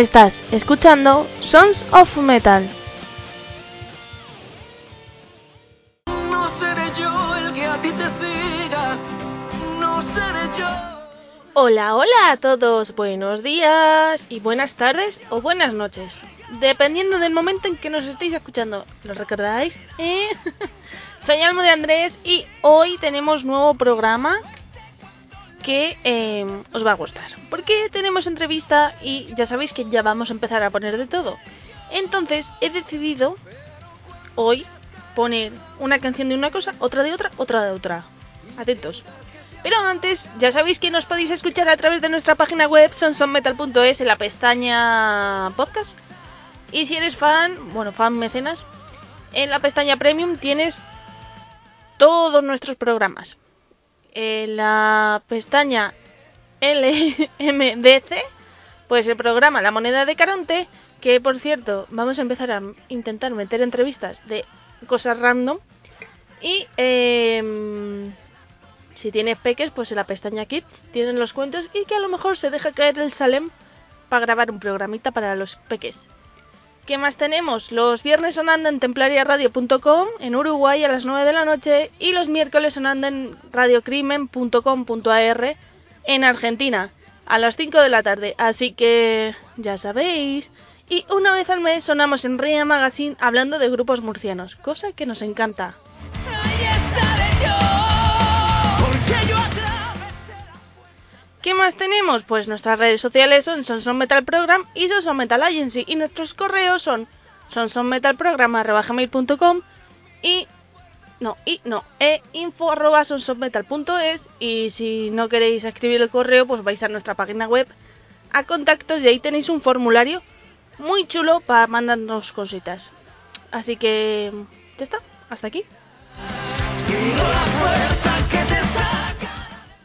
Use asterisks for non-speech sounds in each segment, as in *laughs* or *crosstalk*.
Estás escuchando Sons of Metal. No seré yo el que a ti te siga. No seré yo. Hola, hola a todos, buenos días y buenas tardes o buenas noches, dependiendo del momento en que nos estéis escuchando. ¿Lo recordáis? ¿Eh? *laughs* Soy Almo de Andrés y hoy tenemos nuevo programa que eh, os va a gustar. Porque tenemos entrevista y ya sabéis que ya vamos a empezar a poner de todo. Entonces he decidido hoy poner una canción de una cosa, otra de otra, otra de otra. Atentos. Pero antes, ya sabéis que nos podéis escuchar a través de nuestra página web sonsonmetal.es en la pestaña podcast. Y si eres fan, bueno, fan mecenas, en la pestaña premium tienes todos nuestros programas. En la pestaña LMDC, pues el programa La Moneda de Caronte, que por cierto, vamos a empezar a intentar meter entrevistas de cosas random. Y eh, si tienes peques, pues en la pestaña Kids tienen los cuentos y que a lo mejor se deja caer el Salem para grabar un programita para los peques. ¿Qué más tenemos? Los viernes sonando en templariaradio.com en Uruguay a las 9 de la noche y los miércoles sonando en radiocrimen.com.ar en Argentina a las 5 de la tarde. Así que ya sabéis. Y una vez al mes sonamos en Ria Magazine hablando de grupos murcianos, cosa que nos encanta. ¿Qué más tenemos? Pues nuestras redes sociales son Sonson Metal Program y Sonson Metal Agency y nuestros correos son sonsonmetalprogram.com y no, y no, e info arroba y si no queréis escribir el correo pues vais a nuestra página web a contactos y ahí tenéis un formulario muy chulo para mandarnos cositas. Así que ya está, hasta aquí.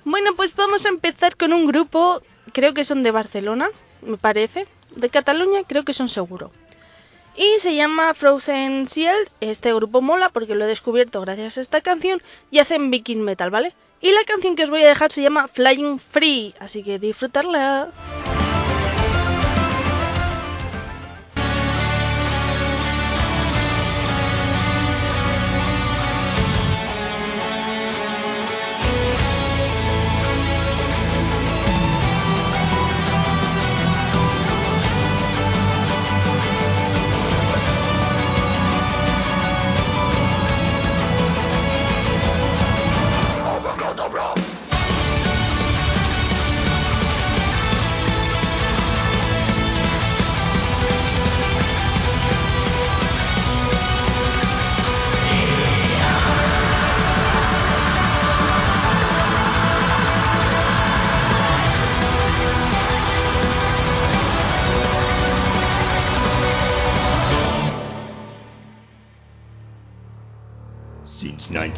Bueno, pues vamos a empezar con un grupo, creo que son de Barcelona, me parece. De Cataluña creo que son seguro. Y se llama Frozen Shield. Este grupo mola porque lo he descubierto gracias a esta canción y hacen viking metal, ¿vale? Y la canción que os voy a dejar se llama Flying Free, así que disfrutarla.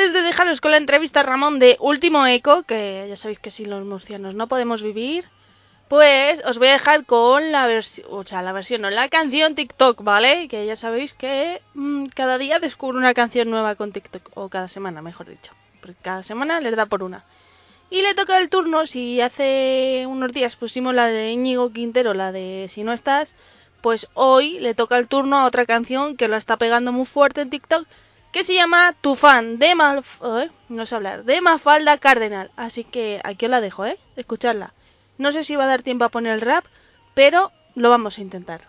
Antes de dejaros con la entrevista Ramón de Último Eco, que ya sabéis que sin los murcianos no podemos vivir, pues os voy a dejar con la versión, o sea, la versión, no, la canción TikTok, ¿vale? Que ya sabéis que mm, cada día descubro una canción nueva con TikTok, o cada semana, mejor dicho, porque cada semana les da por una. Y le toca el turno, si hace unos días pusimos la de Íñigo Quintero, la de Si no estás, pues hoy le toca el turno a otra canción que lo está pegando muy fuerte en TikTok, que se llama Tu fan de Malf no sé hablar, de Mafalda Cardenal. Así que aquí os la dejo, ¿eh? Escuchadla. No sé si va a dar tiempo a poner el rap, pero lo vamos a intentar.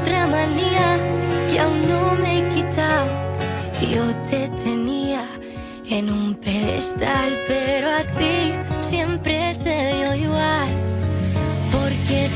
Otra manía que aún no me he quitado. Yo te tenía en un pedestal Pero a ti siempre te dio igual. Porque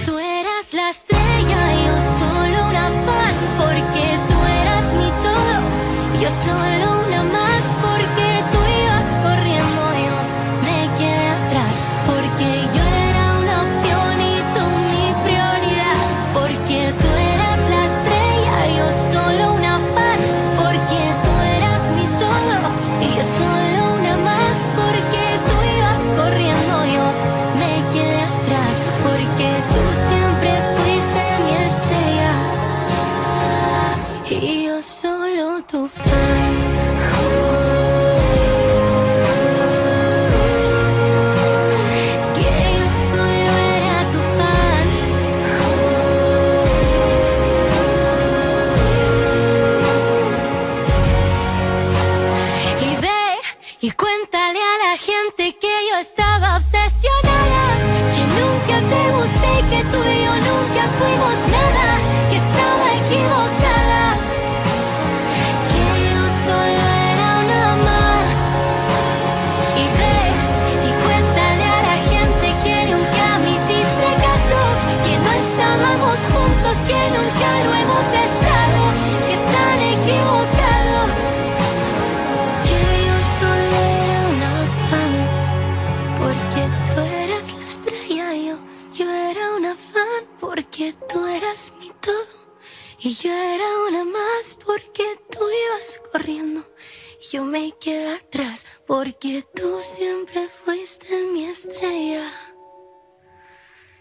yo me quedé atrás, porque tú siempre fuiste mi estrella,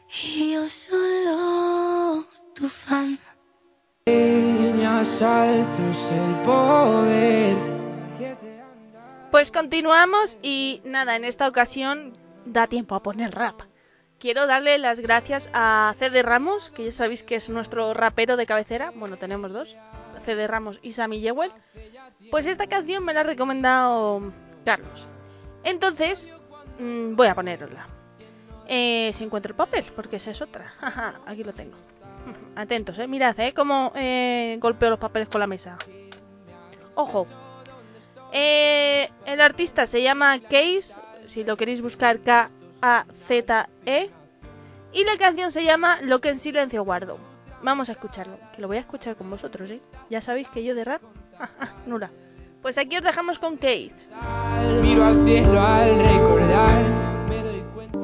y yo solo tu fan. El poder. Pues continuamos y nada, en esta ocasión da tiempo a poner rap. Quiero darle las gracias a CD Ramos, que ya sabéis que es nuestro rapero de cabecera. Bueno, tenemos dos, CD Ramos y Sammy Yewell. Pues esta canción me la ha recomendado Carlos. Entonces, mm, voy a ponerosla. Eh, si encuentro el papel, porque esa es otra. *laughs* Aquí lo tengo. *laughs* Atentos, eh. Mirad, eh, cómo eh, golpeo los papeles con la mesa. Ojo. Eh, el artista se llama Case, si lo queréis buscar K-A-Z-E. Y la canción se llama Lo que en silencio guardo. Vamos a escucharlo, que lo voy a escuchar con vosotros, ¿eh? Ya sabéis que yo de rap, *laughs* nula. Pues aquí os dejamos con Case. Miro al cielo al recordar, me doy cuenta.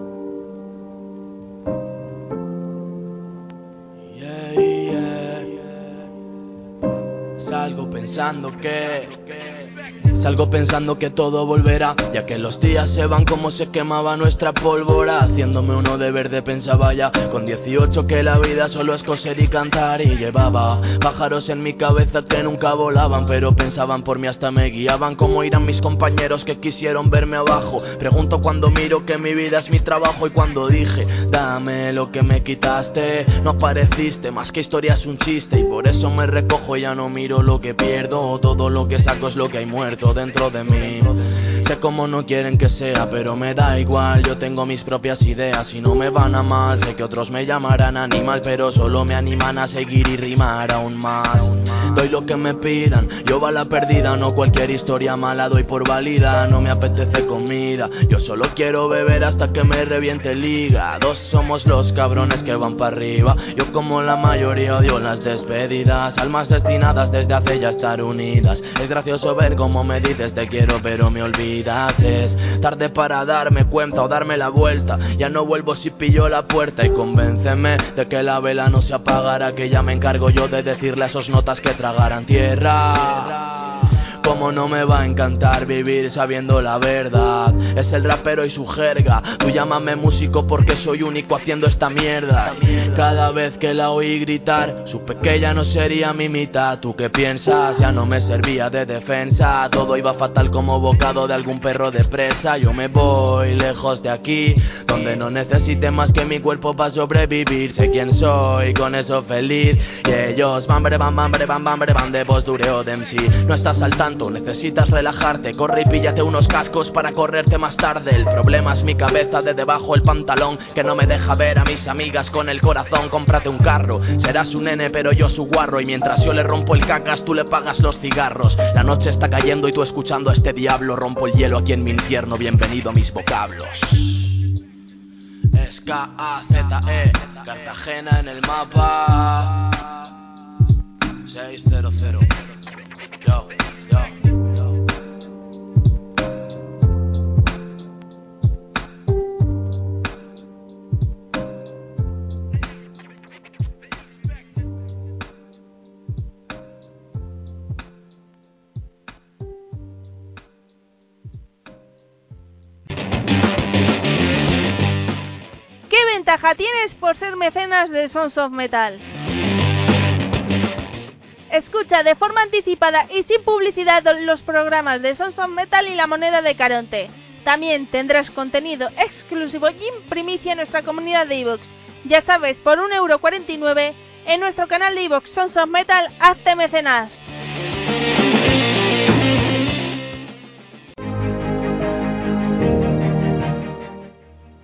Yeah, yeah. Salgo pensando que Salgo pensando que todo volverá, ya que los días se van como se quemaba nuestra pólvora. Haciéndome uno de verde pensaba ya, con 18 que la vida solo es coser y cantar. Y llevaba pájaros en mi cabeza que nunca volaban, pero pensaban por mí hasta me guiaban. Como irán mis compañeros que quisieron verme abajo. Pregunto cuando miro que mi vida es mi trabajo y cuando dije, dame lo que me quitaste, no apareciste, más que historia es un chiste. Y por eso me recojo, ya no miro lo que pierdo, todo lo que saco es lo que hay muerto dentro de mí. Sé cómo no quieren que sea, pero me da igual. Yo tengo mis propias ideas y no me van a mal. Sé que otros me llamarán animal, pero solo me animan a seguir y rimar aún más. Doy lo que me pidan, yo va la perdida, no cualquier historia mala doy por válida. No me apetece comida, yo solo quiero beber hasta que me reviente el hígado. Somos los cabrones que van para arriba. Yo como la mayoría odio las despedidas, almas destinadas desde hace ya estar unidas. Es gracioso ver cómo me dices te quiero, pero me olvidas. Es tarde para darme cuenta o darme la vuelta. Ya no vuelvo si pillo la puerta y convénceme de que la vela no se apagará, que ya me encargo yo de decirle a esos notas que tragaran tierra. Como no me va a encantar vivir sabiendo la verdad. Es el rapero y su jerga. Tú llámame músico porque soy único haciendo esta mierda. Cada vez que la oí gritar, supe que ya no sería mi mitad. ¿Tú qué piensas? Ya no me servía de defensa. Todo iba fatal como bocado de algún perro de presa. Yo me voy lejos de aquí, donde no necesite más que mi cuerpo para sobrevivir. Sé quién soy, con eso feliz. Y ellos, bambre, bam, bambre, bam, bambre, bam, de postureo de MC. No estás al necesitas relajarte. Corre y píllate unos cascos para correrte más tarde. El problema es mi cabeza de debajo el pantalón, que no me deja ver a mis amigas con el corazón. Cómprate un carro, serás un nene, pero yo su guarro. Y mientras yo le rompo el cacas, tú le pagas los cigarros. La noche está cayendo y tú escuchando a este diablo. Rompo el hielo aquí en mi infierno, bienvenido a mis vocablos. Es K-A-Z-E, Cartagena en el mapa. 600. Yo, yo. Ventaja tienes por ser mecenas de Sons of Metal? Escucha de forma anticipada y sin publicidad los programas de Sons of Metal y la moneda de Caronte. También tendrás contenido exclusivo y en primicia en nuestra comunidad de iVoox. Ya sabes, por 1,49€ en nuestro canal de iVoox Sons of Metal, hazte mecenas.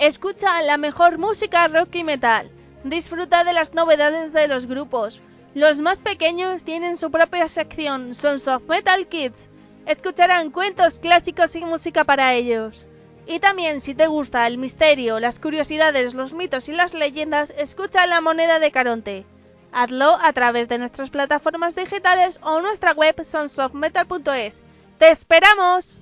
Escucha la mejor música rock y metal. Disfruta de las novedades de los grupos. Los más pequeños tienen su propia sección, Sons of Metal Kids. Escucharán cuentos clásicos y música para ellos. Y también si te gusta el misterio, las curiosidades, los mitos y las leyendas, escucha La Moneda de Caronte. Hazlo a través de nuestras plataformas digitales o nuestra web sonsofmetal.es. ¡Te esperamos!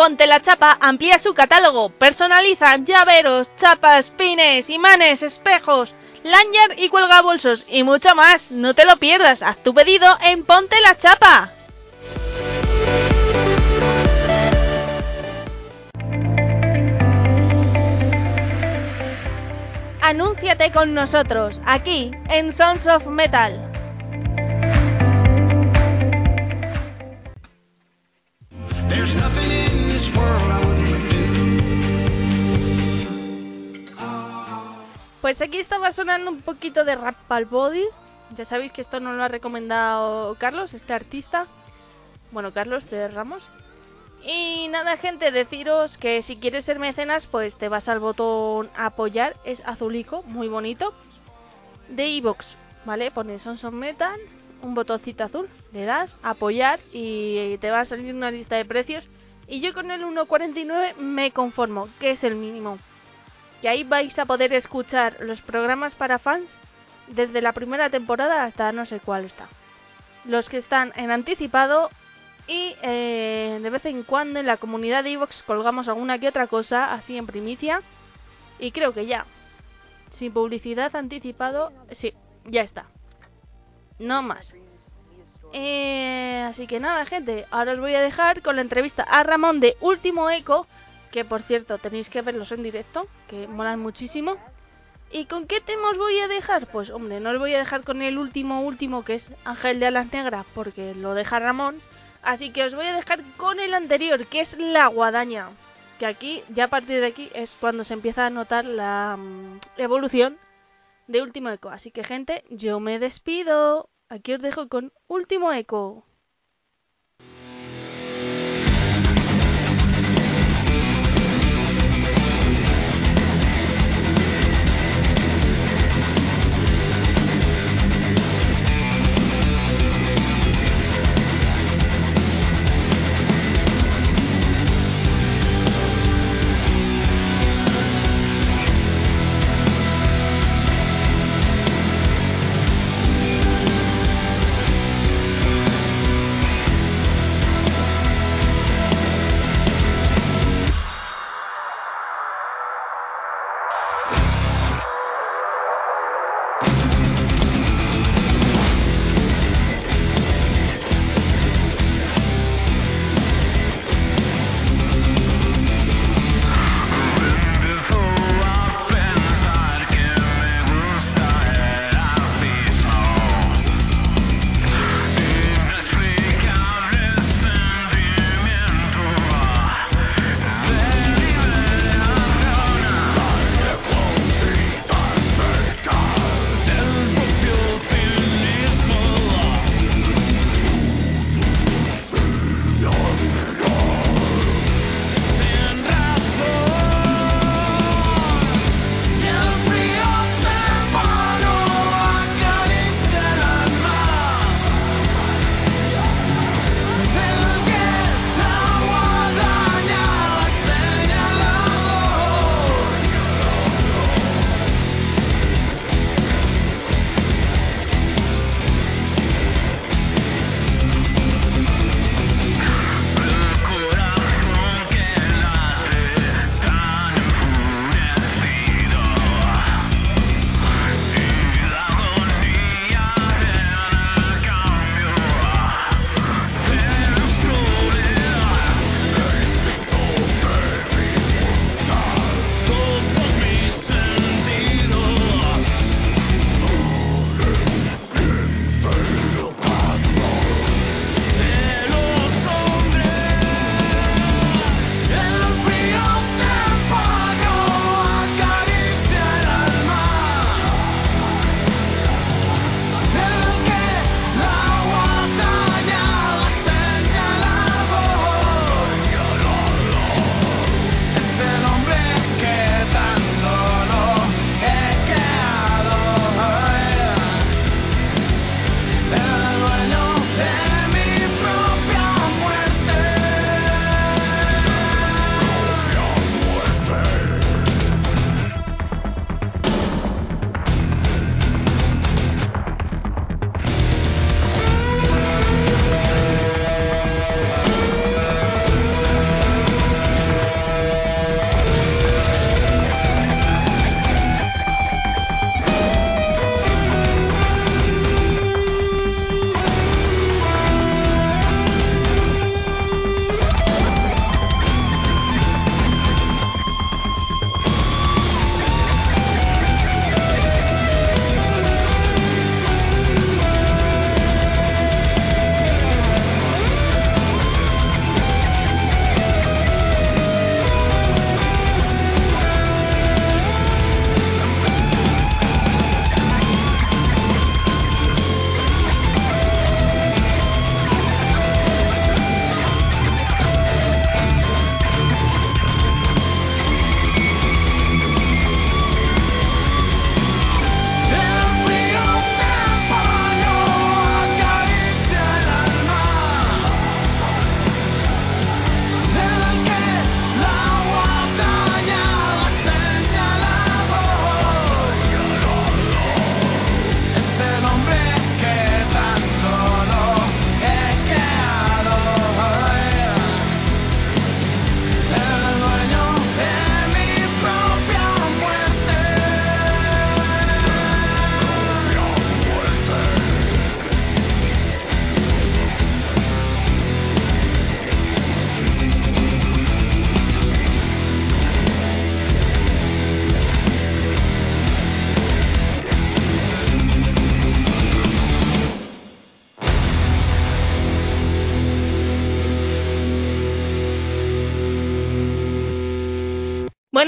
Ponte la Chapa amplía su catálogo, personaliza llaveros, chapas, pines, imanes, espejos, lanyard y cuelgabolsos y mucho más. No te lo pierdas, haz tu pedido en Ponte la Chapa. Anúnciate con nosotros, aquí, en Sons of Metal. Pues aquí estaba sonando un poquito de rap al body. Ya sabéis que esto nos lo ha recomendado Carlos, este artista. Bueno, Carlos de Ramos. Y nada, gente, deciros que si quieres ser mecenas, pues te vas al botón apoyar, es azulico, muy bonito, de iVoox, ¿vale? Pones Sons of Metal, un botoncito azul, le das apoyar y te va a salir una lista de precios. Y yo con el 1.49 me conformo, que es el mínimo. Que ahí vais a poder escuchar los programas para fans desde la primera temporada hasta no sé cuál está. Los que están en anticipado y eh, de vez en cuando en la comunidad de Evox colgamos alguna que otra cosa así en primicia. Y creo que ya. Sin publicidad anticipado, sí, ya está. No más. Eh, así que nada, gente, ahora os voy a dejar con la entrevista a Ramón de Último Eco, que por cierto tenéis que verlos en directo, que molan muchísimo. ¿Y con qué tema os voy a dejar? Pues hombre, no os voy a dejar con el último último que es Ángel de Alas Negras, porque lo deja Ramón. Así que os voy a dejar con el anterior, que es La Guadaña. Que aquí, ya a partir de aquí, es cuando se empieza a notar la mm, evolución de Último Eco. Así que gente, yo me despido. Aquí os dejo con Último Eco.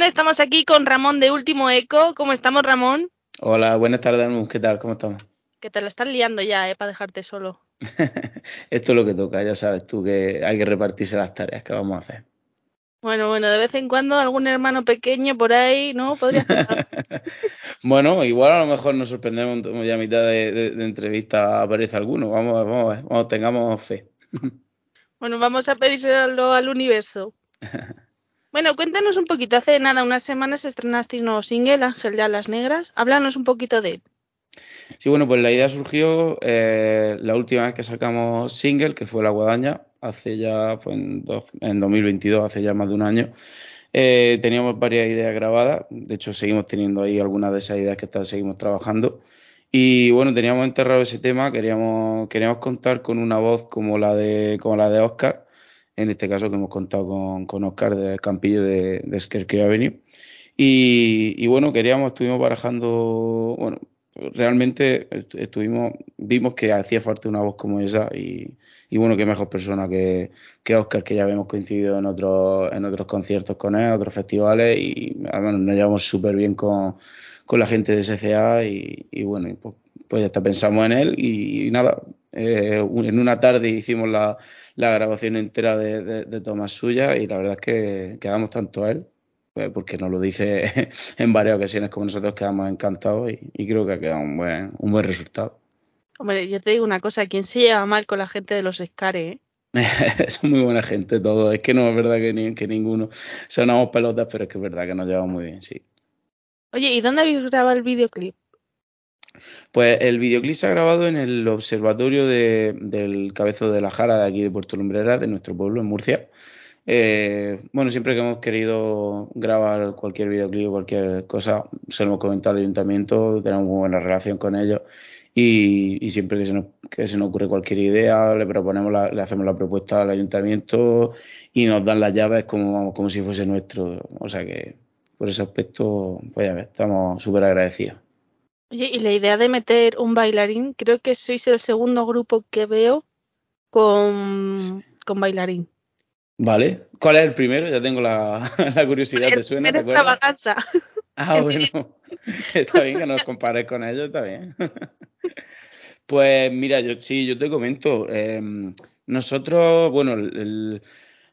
Bueno, estamos aquí con Ramón de Último Eco. ¿Cómo estamos, Ramón? Hola, buenas tardes. ¿Qué tal? ¿Cómo estamos? Que te la están liando ya, ¿eh? Para dejarte solo. *laughs* Esto es lo que toca, ya sabes tú que hay que repartirse las tareas que vamos a hacer. Bueno, bueno, de vez en cuando algún hermano pequeño por ahí, ¿no? Podría *laughs* bueno, igual a lo mejor nos sorprendemos ya a mitad de, de, de entrevista aparece alguno. Vamos, a ver, vamos, a ver, vamos, tengamos fe. *laughs* bueno, vamos a pedírselo al universo. Bueno, cuéntanos un poquito. Hace nada, unas semanas estrenaste un nuevo single, Ángel de Alas Negras. Háblanos un poquito de él. Sí, bueno, pues la idea surgió eh, la última vez que sacamos single, que fue La Guadaña, hace ya, fue en, dos, en 2022, hace ya más de un año. Eh, teníamos varias ideas grabadas, de hecho seguimos teniendo ahí algunas de esas ideas que está, seguimos trabajando. Y bueno, teníamos enterrado ese tema, queríamos, queríamos contar con una voz como la de, como la de Oscar, en este caso que hemos contado con, con Oscar de Campillo de, de Skerky Avenue. Y, bueno, queríamos, estuvimos barajando, bueno, realmente estuvimos, vimos que hacía falta una voz como esa y, y bueno, qué mejor persona que, que, Oscar, que ya habíamos coincidido en otros, en otros conciertos con él, otros festivales y además nos llevamos súper bien con, con, la gente de SCA y, y bueno, pues, pues, ya está, pensamos en él y, nada, eh, en una tarde hicimos la, la grabación entera de, de, de tomas suyas y la verdad es que quedamos tanto a él pues, porque nos lo dice *laughs* en varias ocasiones como nosotros quedamos encantados y, y creo que ha quedado un buen, un buen resultado. Hombre, yo te digo una cosa, ¿quién se lleva mal con la gente de los Scare? Eh? *laughs* Son muy buena gente todos, es que no es verdad que, ni, que ninguno sonamos pelotas, pero es que es verdad que nos llevamos muy bien, sí. Oye, ¿y dónde habéis grabado el videoclip? Pues el videoclip se ha grabado en el observatorio de, del Cabezo de la Jara de aquí de Puerto Lumbreras, de nuestro pueblo, en Murcia. Eh, bueno, siempre que hemos querido grabar cualquier videoclip o cualquier cosa, se lo hemos comentado al ayuntamiento, tenemos muy buena relación con ellos y, y siempre que se, nos, que se, nos, ocurre cualquier idea, le proponemos, la, le hacemos la propuesta al ayuntamiento y nos dan las llaves como, como si fuese nuestro. O sea que por ese aspecto, pues ya ves, estamos súper agradecidos. Oye, y la idea de meter un bailarín, creo que sois el segundo grupo que veo con, sí. con bailarín. Vale. ¿Cuál es el primero? Ya tengo la, *laughs* la curiosidad. El ¿Te suena? primero es Extravaganza. Ah, *laughs* bueno. *laughs* está bien que nos compares con ellos, está bien. pues mira, yo sí, yo te comento. Eh, nosotros, bueno, el, el,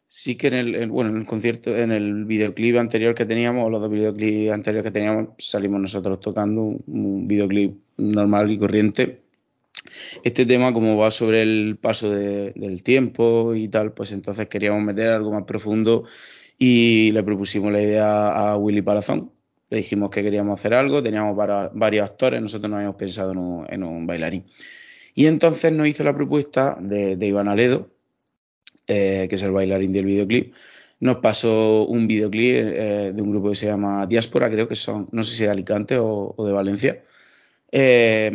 sí que en el, bueno, en el concierto, en el videoclip anterior que teníamos, los dos videoclips anteriores que teníamos, salimos nosotros tocando un, videoclip normal y corriente este tema como va sobre el paso de, del tiempo y tal, pues entonces queríamos meter algo más profundo y le propusimos la idea a Willy Palazón. Le dijimos que queríamos hacer algo, teníamos para, varios actores, nosotros no habíamos pensado en un, en un, bailarín. Y entonces nos hizo la propuesta de, de Iván Aledo, eh, que es el bailarín del videoclip. Nos pasó un videoclip eh, de un grupo que se llama Diáspora, creo que son, no sé si de Alicante o, de Valencia. Eh,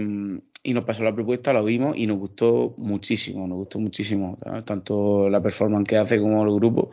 y nos pasó la propuesta, la vimos y nos gustó muchísimo, nos gustó muchísimo, tanto la performance que hace como el grupo.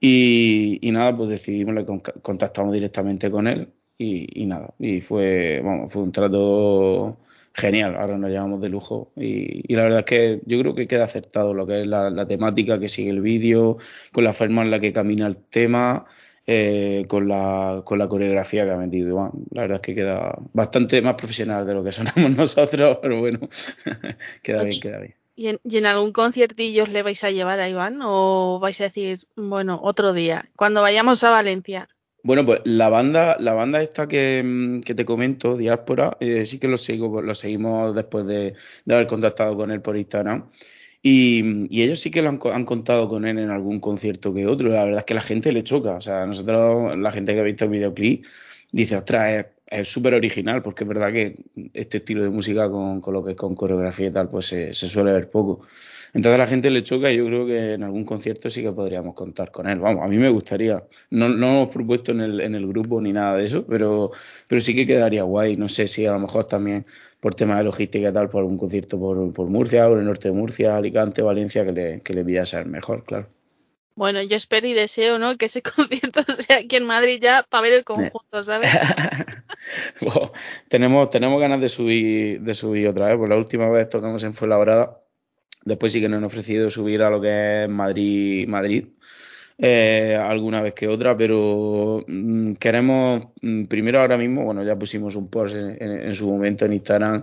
Y, y nada, pues decidimos, le contactamos directamente con él y, y, nada, y fue, bueno, fue un trato genial, ahora nos llevamos de lujo y, y, la verdad es que yo creo que queda acertado lo que es la, la temática que sigue el vídeo, con la forma en la que camina el tema eh, con, la, con la coreografía que ha metido Iván. La verdad es que queda bastante más profesional de lo que sonamos *laughs* nosotros, pero bueno, *laughs* queda bien, queda bien. ¿Y en, ¿Y en, algún conciertillo os le vais a llevar a Iván o vais a decir, bueno, otro día, cuando vayamos a Valencia? Bueno, pues la banda, la banda esta que, que te comento, Diáspora, eh, sí que lo, sigo, lo seguimos después de, haber contactado con él por Instagram. Y, ellos sí que lo han, contado con él en algún concierto que otro. La verdad es que la gente le choca. O sea, nosotros, la gente que ha visto el videoclip, dice, ostras, es súper original, porque es verdad que este estilo de música con, lo que es con coreografía y tal, pues se suele ver poco. Entonces a la gente le choca y yo creo que en algún concierto sí que podríamos contar con él. Vamos, a mí me gustaría. No, no hemos propuesto en el, en el grupo ni nada de eso, pero, pero sí que quedaría guay. No sé si a lo mejor también por temas de logística y tal, por algún concierto por, por Murcia, por el norte de Murcia, Alicante, Valencia, que le, que le vaya ser mejor, claro. Bueno, yo espero y deseo, ¿no? Que ese *laughs* concierto sea aquí en Madrid ya para ver el conjunto, ¿sabes? *laughs* bueno, tenemos, tenemos ganas de subir, de subir otra vez, pues la última vez tocamos en Fuenlabrada, después sí que nos han ofrecido subir a lo que es Madrid, Madrid eh, alguna vez que otra, pero mm, queremos, mm, primero ahora mismo, bueno, ya pusimos un post en, en- su momento en Instagram,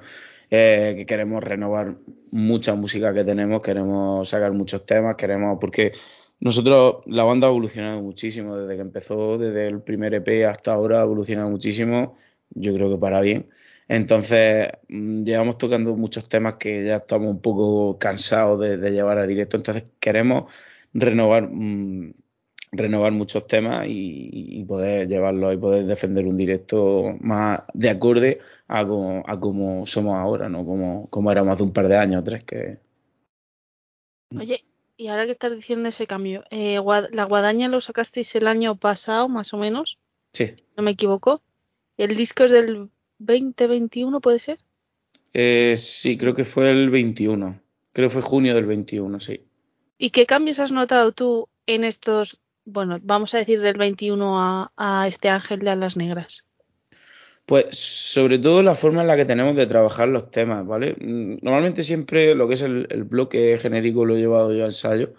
eh, que queremos renovar mucha música que tenemos, queremos sacar muchos temas, queremos, porque nosotros, la banda ha evolucionado muchísimo desde que empezó, desde el primer EP hasta ahora ha evolucionado muchísimo, yo creo que para bien. Entonces, mm, llevamos tocando muchos temas que ya estamos un poco cansados de, de llevar a directo, entonces queremos renovar, mm, renovar muchos temas y, y poder llevarlos y poder defender un directo más de acorde a como, a como somos ahora, ¿no? Como, como éramos hace un par de años o tres que... Oye, y ahora que estás diciendo ese cambio, eh, la guadaña lo sacasteis el año pasado, más o menos, Sí. no me equivoco. El disco es del 2021, ¿puede ser? Eh, sí, creo que fue el 21. Creo que fue junio del 21, sí. ¿Y qué cambios has notado tú en estos, bueno, vamos a decir del 21 a, a este Ángel de Alas Negras? Pues sobre todo la forma en la que tenemos de trabajar los temas, ¿vale? Normalmente siempre lo que es el, el bloque genérico lo he llevado yo a ensayo,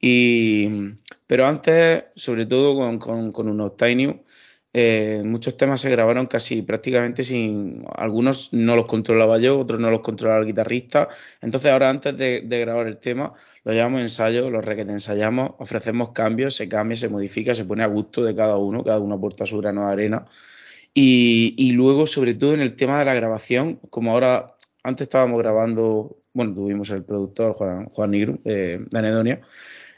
y, pero antes, sobre todo con, con, con unos Tiny, eh, muchos temas se grabaron casi prácticamente sin, algunos no los controlaba yo, otros no los controlaba el guitarrista, entonces ahora antes de, grabar el tema lo llevamos a ensayo, lo requete ensayamos, ofrecemos cambios, se cambia, se modifica, se pone a gusto de cada uno, cada uno aporta su grano de arena. Y, y luego, sobre todo en el tema de la grabación, como ahora, antes estábamos grabando, bueno, tuvimos el productor Juan, Juan Nigro de, de Anedonia,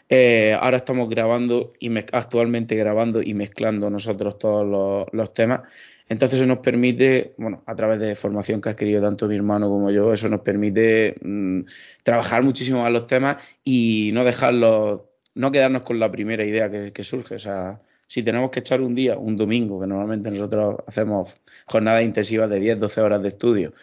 eh, ahora estamos grabando y actualmente grabando y mezclando nosotros todos los, temas. Entonces eso nos permite, bueno, a través de formación que ha adquirido tanto mi hermano como yo, eso nos permite mm, trabajar muchísimo más los temas y no dejarlos, no quedarnos con la primera idea que, que surge. O sea, si tenemos que echar un día, un domingo, que normalmente nosotros hacemos jornadas intensivas de 10, 12 horas de estudio,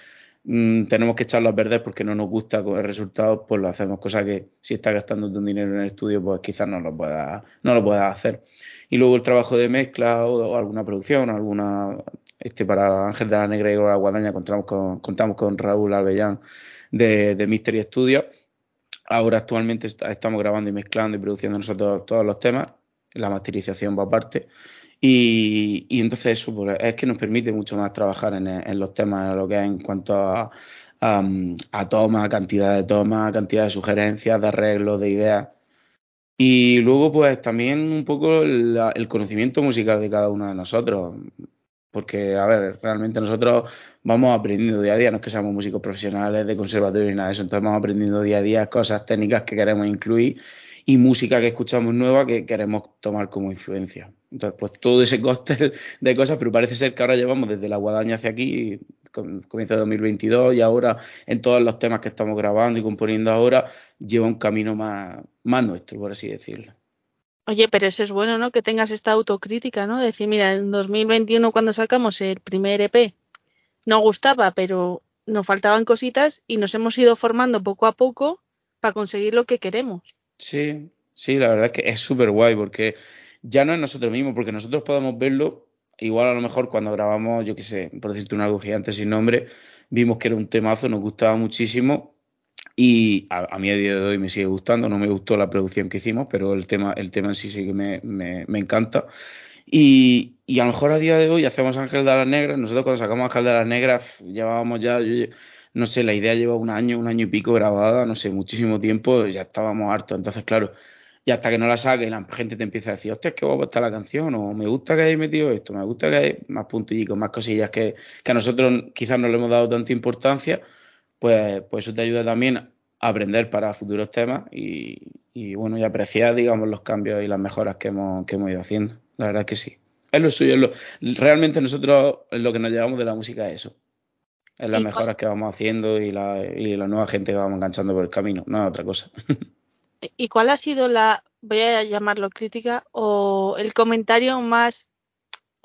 mm, tenemos que echarlo a perder porque no nos gusta con el resultado, pues lo hacemos, cosa que si estás gastando un dinero en el estudio, pues quizás no lo puedas no lo puedas hacer. Y luego el trabajo de mezcla o, alguna producción, alguna este para Ángel de la Negra y la Guadaña contamos con, contamos con Raúl Albellán de, de Mystery Studio. Ahora actualmente estamos grabando y mezclando y produciendo nosotros todos los temas. La masterización va aparte. Y, entonces eso pues, es que nos permite mucho más trabajar en, los temas, en lo que es en cuanto a, a, a toma, cantidad de toma, cantidad de sugerencias, de arreglos, de ideas. Y luego, pues también un poco el conocimiento musical de cada uno de nosotros. Porque, a ver, realmente nosotros vamos aprendiendo día a día, no es que seamos músicos profesionales de conservatorio ni nada de eso, entonces vamos aprendiendo día a día cosas técnicas que queremos incluir y música que escuchamos nueva que queremos tomar como influencia. Entonces, pues todo ese cóctel de cosas, pero parece ser que ahora llevamos desde la guadaña hacia aquí, comienzo de 2022 y ahora en todos los temas que estamos grabando y componiendo ahora, lleva un camino más, más nuestro, por así decirlo. Oye, pero eso es bueno, ¿no? Que tengas esta autocrítica, ¿no? Decir, mira, en 2021 cuando sacamos el primer EP no gustaba, pero nos faltaban cositas y nos hemos ido formando poco a poco para conseguir lo que queremos. Sí, sí, la verdad es que es súper guay porque ya no es nosotros mismos, porque nosotros podemos verlo, igual a lo mejor cuando grabamos, yo qué sé, por decirte un algo gigante sin nombre, vimos que era un temazo, nos gustaba muchísimo y a, a mí a día de hoy me sigue gustando, no me gustó la producción que hicimos, pero el tema, el tema en sí sí que me, me, encanta. Y, y a lo mejor a día de hoy hacemos Ángel de las Negras, nosotros cuando sacamos Ángel de las Negras llevábamos ya, no sé, la idea lleva un año, un año y pico grabada, no sé, muchísimo tiempo, ya estábamos hartos. Entonces, claro, y hasta que no la saques, la gente te empieza a decir, hostia, que guapa está la canción, o me gusta que hayáis metido esto, me gusta que hay más puntillicos, más cosillas que, que a nosotros quizás no le hemos dado tanta importancia, pues, pues eso te ayuda también a aprender para futuros temas y, y bueno, y apreciar, digamos, los cambios y las mejoras que hemos, que hemos ido haciendo. La verdad es que sí. Es lo suyo, es lo, realmente nosotros lo que nos llevamos de la música es eso. Es las ¿Y cuál- mejoras que vamos haciendo y la, y la nueva gente que vamos enganchando por el camino, no es otra cosa. *laughs* ¿Y cuál ha sido la, voy a llamarlo crítica, o el comentario más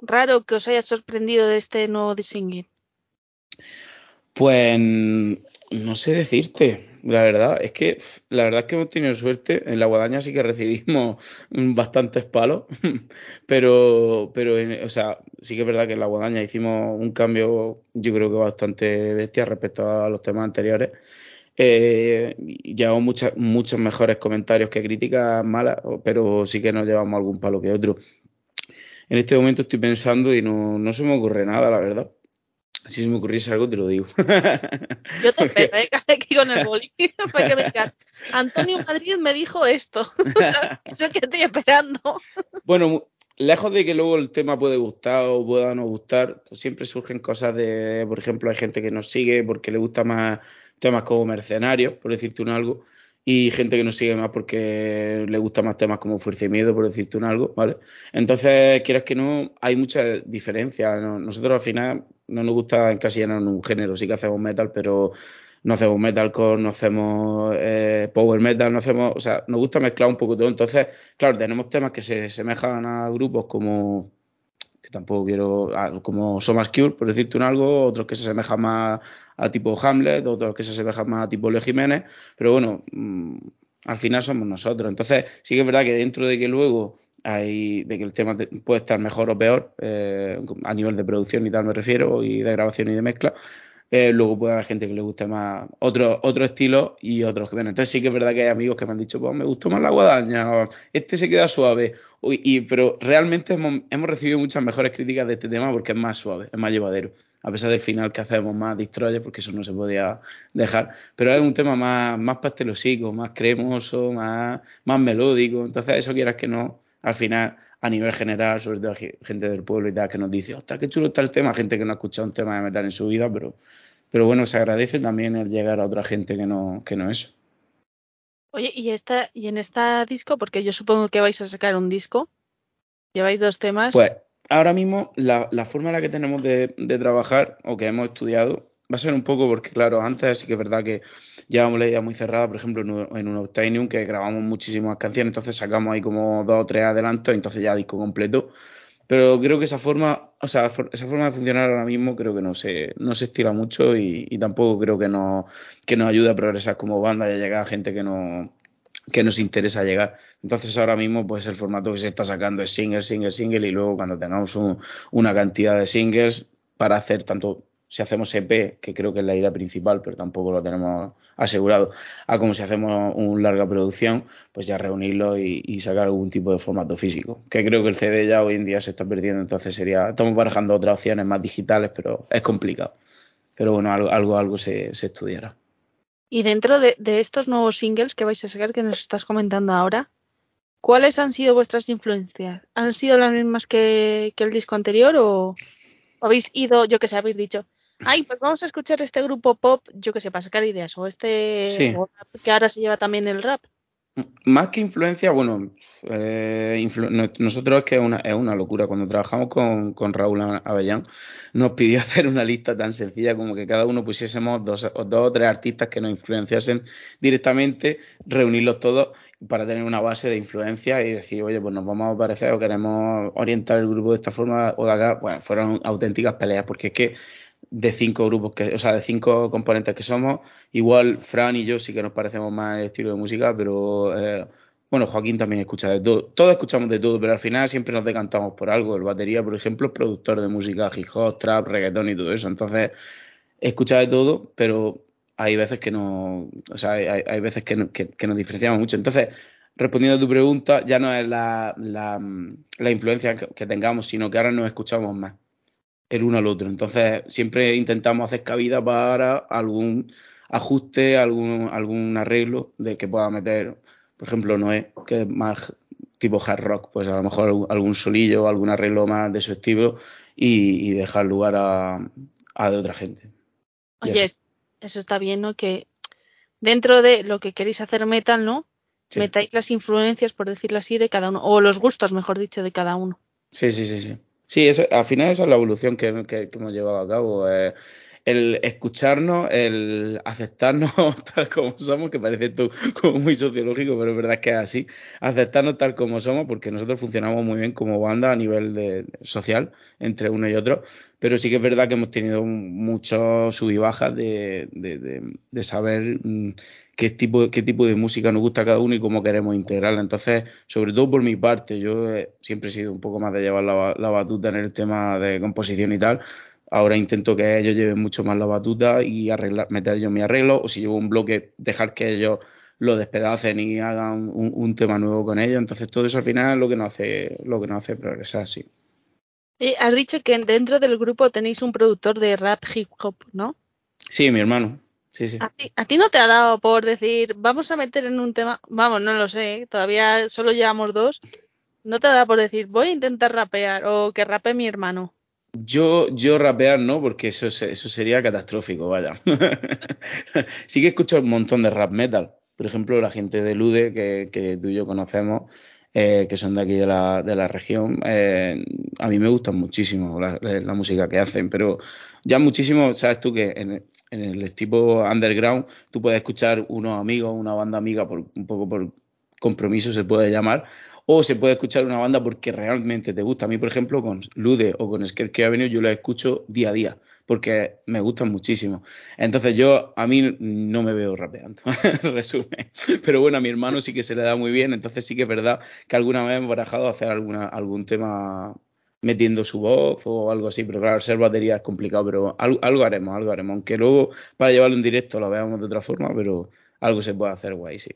raro que os haya sorprendido de este nuevo single? Pues no sé decirte, la verdad, es que la verdad es que hemos tenido suerte, en la guadaña sí que recibimos *laughs* bastantes palos, *laughs* pero, pero o sea, sí que es verdad que en la guadaña hicimos un cambio, yo creo que bastante bestia respecto a los temas anteriores. Eh, llevamos muchas, muchos mejores comentarios que críticas malas, pero sí que nos llevamos algún palo que otro. En este momento estoy pensando y no, no se me ocurre nada, la verdad. Si se me ocurriese algo, te lo digo. Yo te *laughs* Porque- espero, ¿eh? aquí con el boli, *laughs* para que me digas, Antonio Madrid me dijo esto. *laughs* Eso que estoy esperando. Bueno, lejos de que luego el tema puede gustar o pueda no gustar, pues siempre surgen cosas de, por ejemplo, hay gente que nos sigue porque le gusta más temas como mercenarios, por decirte un algo, y gente que nos sigue más porque le gusta más temas como Fuerza y Miedo, por decirte un algo, ¿vale? Entonces, quieras que no, hay muchas diferencias. ¿no? Nosotros al final no nos gusta encasillarnos en un género, sí que hacemos metal, pero no hacemos metalcore, no hacemos eh, power metal, no hacemos, o sea, nos gusta mezclar un poco todo. Entonces, claro, tenemos temas que se semejan a grupos como, tampoco quiero, a- como Somas Cure, por decirte un algo, otros que se asemejan más a tipo Hamlet, otros que se asemejan más a tipo Leo Jiménez, pero bueno, mm, al final somos nosotros. Entonces, sí que es verdad que dentro de que luego hay, de que el tema te- puede estar mejor o peor, eh, a nivel de producción y tal me refiero, y de grabación y de mezcla, eh, luego puede haber gente que le guste más otro, otro estilo y otros que bueno. Entonces sí que es verdad que hay amigos que me han dicho, pues me gustó más la guadaña, este se queda suave. Y, pero realmente hemos, recibido muchas mejores críticas de este tema porque es más suave, es más llevadero. A pesar del final que hacemos más destroyer, porque eso no se podía dejar. Pero es un tema más, más pastelosico, más cremoso, más, más melódico. Entonces, eso quieras que no, al final, a nivel general, sobre todo ge- gente del pueblo y tal, que nos dice, ostras, qué chulo está el tema, gente que no ha escuchado un tema de metal en su vida, pero, pero bueno, se agradece también el llegar a otra gente que no, que no eso. Oye, y esta, y en esta disco, porque yo supongo que vais a sacar un disco, lleváis dos temas. Pues ahora mismo la, la forma en la que tenemos de, de trabajar o que hemos estudiado va a ser un poco porque, claro, antes sí que es verdad que llevamos la idea muy cerrada, por ejemplo, en, un- en un Obtainium que grabamos muchísimas canciones, entonces sacamos ahí como dos o tres adelantos, entonces ya disco completo. Pero creo que esa forma, o sea, esa forma de funcionar ahora mismo creo que no se, no se estira mucho y, tampoco creo que nos, que nos ayude a progresar como banda y a llegar a gente que no, que nos interesa llegar. Entonces ahora mismo pues el formato que se está sacando es single, single, single y luego cuando tengamos un- una cantidad de singles para hacer tanto si hacemos EP, que creo que es la idea principal, pero tampoco lo tenemos asegurado, a como si hacemos una larga producción, pues ya reunirlo y, sacar algún tipo de formato físico. Que creo que el CD ya hoy en día se está perdiendo, entonces sería, estamos barajando otras opciones más digitales, pero es complicado. Pero bueno, algo, algo, algo se, se estudiará. Y dentro de, de estos nuevos singles que vais a sacar, que nos estás comentando ahora, ¿cuáles han sido vuestras influencias? ¿Han sido las mismas que, que el disco anterior o habéis ido, yo que sé, habéis dicho, ay, pues vamos a escuchar este grupo pop, yo que sé, para sacar ideas, o este Sí. o rap, que ahora se lleva también el rap? Más que influencia, bueno, eh, influ- nosotros es que es una, es una locura. Cuando trabajamos con, con Raúl Avellán, nos pidió *laughs* hacer una lista tan sencilla como que cada uno pusiésemos dos, o dos o tres artistas que nos influenciasen directamente, reunirlos todos para tener una base de influencia y decir, oye, pues nos vamos a parecer o queremos orientar el grupo de esta forma o de acá. Bueno, fueron auténticas peleas, porque es que de cinco grupos que, o sea, de cinco componentes que somos, igual Fran y yo sí que nos parecemos más el estilo de música, pero eh, bueno, Joaquín también escucha de todo. Todos escuchamos de todo, pero al final siempre nos decantamos por algo. El batería, por ejemplo, es productor de música hip hop, trap, reggaetón y todo eso. Entonces, escucha de todo, pero hay veces que no, o sea, hay, hay veces que, no- que- nos diferenciamos mucho. Entonces, respondiendo a tu pregunta, ya no es la, la, la influencia que, que tengamos, sino que ahora nos escuchamos más el uno al otro. Entonces, siempre intentamos hacer cabida para algún ajuste, algún, algún arreglo de que pueda meter, por ejemplo, Noé, que es más tipo hard rock, pues a lo mejor algún, solillo, algún arreglo más de su estilo y, y dejar lugar a, a de otra gente. Oye, eso. eso está bien, ¿no? Que dentro de lo que queréis hacer metal, ¿no? Sí. Metáis las influencias, por decirlo así, de cada uno, o los gustos, mejor dicho, de cada uno. Sí, sí, sí, sí. Sí, eso- al final esa es la evolución que, que- hemos llevado a cabo. eh, el escucharnos, el aceptarnos *laughs* tal como somos, que parece esto como muy sociológico, pero es verdad que es así. Aceptarnos tal como somos, porque nosotros funcionamos muy bien como banda a nivel de, social, entre uno y otro. Pero sí que es verdad que hemos tenido muchos sub y bajas de, de- de- de saber mm, qué tipo, qué tipo de música nos gusta a cada uno y cómo queremos integrarla. Entonces, sobre todo por mi parte, yo eh, siempre he sido un poco más de llevar la, la batuta en el tema de composición y tal. Ahora intento que ellos lleven mucho más la batuta y arreglar, meter yo mi arreglo, o si llevo un bloque, dejar que ellos lo despedacen y hagan un, un tema nuevo con ellos. Entonces todo eso al final es lo que nos hace, lo que nos hace progresar, sí. Eh, has dicho que dentro del grupo tenéis un productor de rap hip hop, ¿no? Sí, mi hermano. Sí, sí. ¿A ti, a ti no te ha dado por decir, vamos a meter en un tema, vamos, no lo sé, ¿eh? todavía solo llevamos dos, no te ha dado por decir, voy a intentar rapear o que rape mi hermano? Yo, yo rapear no, porque eso, eso sería catastrófico, vaya. *laughs* sí que escucho un montón de rap metal. Por ejemplo, la gente de Lude, que, que tú y yo conocemos, eh, que son de aquí de la, de la región, eh, a mí me gustan muchísimo la música que hacen, pero ya muchísimo, sabes tú que en, en el tipo underground tú puedes escuchar unos amigos, una banda amiga, por, un poco por compromiso se puede llamar, o se puede escuchar una banda porque realmente te gusta. A mí, por ejemplo, con Lude o con Skerky Avenue yo la escucho día a día porque me gustan muchísimo. Entonces yo a mí no me veo rapeando, *laughs* en resumen. Pero bueno, a mi hermano sí que se le da muy bien, entonces sí que es verdad que alguna vez hemos barajado hacer alguna, algún tema metiendo su voz o algo así, pero claro, ser batería es complicado, pero algo, algo haremos, algo haremos. Aunque luego para llevarlo en directo lo veamos de otra forma, pero algo se puede hacer guay, sí.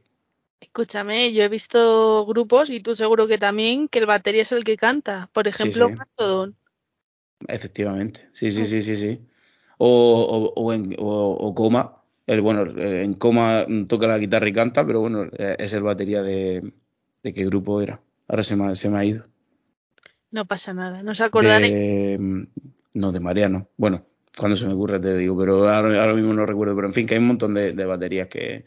Escúchame, yo he visto grupos y tú seguro que también que el batería es el que canta. Por ejemplo, sí. Mastodon. Efectivamente, sí, sí, sí, sí, sí. O, o, o en, o, Coma, el, bueno, eh, en Coma toca la guitarra y canta, pero bueno, eh, es el batería de, de qué grupo era. Ahora se me, se me ha ido. No pasa nada, no se acordaré. De, mm, no, de Mariano. Bueno, cuando se me ocurre te digo, pero ahora, ahora mismo no recuerdo. Pero en fin, que hay un montón de, de baterías que,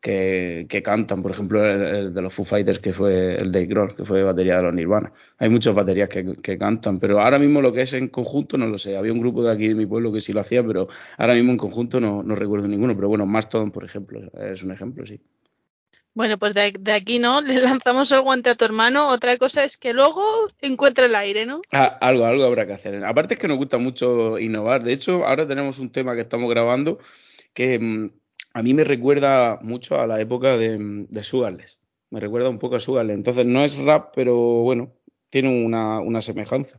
que, que cantan. Por ejemplo, el, el de los Foo Fighters, que fue el Dave Grohl, que fue batería de los Nirvana. Hay muchas baterías que, que cantan, pero ahora mismo lo que es en conjunto no lo sé. Había un grupo de aquí de mi pueblo que sí lo hacía, pero ahora mismo en conjunto no, no recuerdo ninguno. Pero bueno, Mastodon, por ejemplo, es un ejemplo, sí. Bueno, pues de, de aquí no, le lanzamos el guante a tu hermano. Otra cosa es que luego encuentre el aire, ¿no? Ah, algo, algo habrá que hacer. Aparte es que nos gusta mucho innovar. De hecho, ahora tenemos un tema que estamos grabando que mm, a mí me recuerda mucho a la época de, mm, de Sugarless. Me recuerda un poco a Sugarless. Entonces no es rap, pero bueno, tiene una, una semejanza.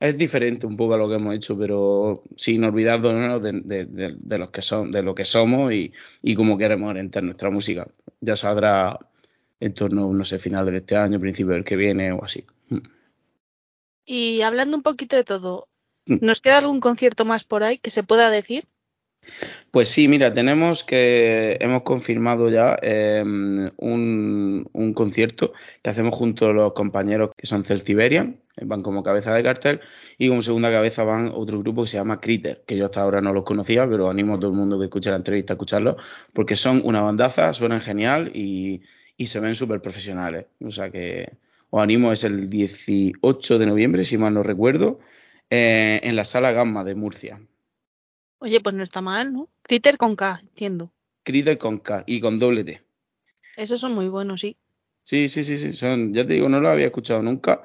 Es diferente un poco a lo que hemos hecho, pero sin olvidarnos de, los que son, de lo que somos y, y cómo queremos orientar nuestra música. Ya saldrá en torno, no sé, finales de este año, principio del que viene o así. Y hablando un poquito de todo, Mm. ¿nos queda algún concierto más por ahí que se pueda decir? Pues sí, mira, tenemos que hemos confirmado ya eh, un, concierto que hacemos junto a los compañeros que son Celtiberian, van como cabeza de cartel, y como segunda cabeza van otro grupo que se llama Critter, que yo hasta ahora no los conocía, pero animo a todo el mundo que escuche la entrevista a escucharlo, porque son una bandaza, suenan genial y, y se ven súper profesionales. O sea que os animo, es el 18 de noviembre, si mal no recuerdo, eh, en la sala Gamma de Murcia. Oye, pues no está mal, ¿no? Critter con K, entiendo. Critter con K y con doble T. Esos son muy buenos, sí. Sí, sí, sí, sí. Son, ya te digo, no lo había escuchado nunca,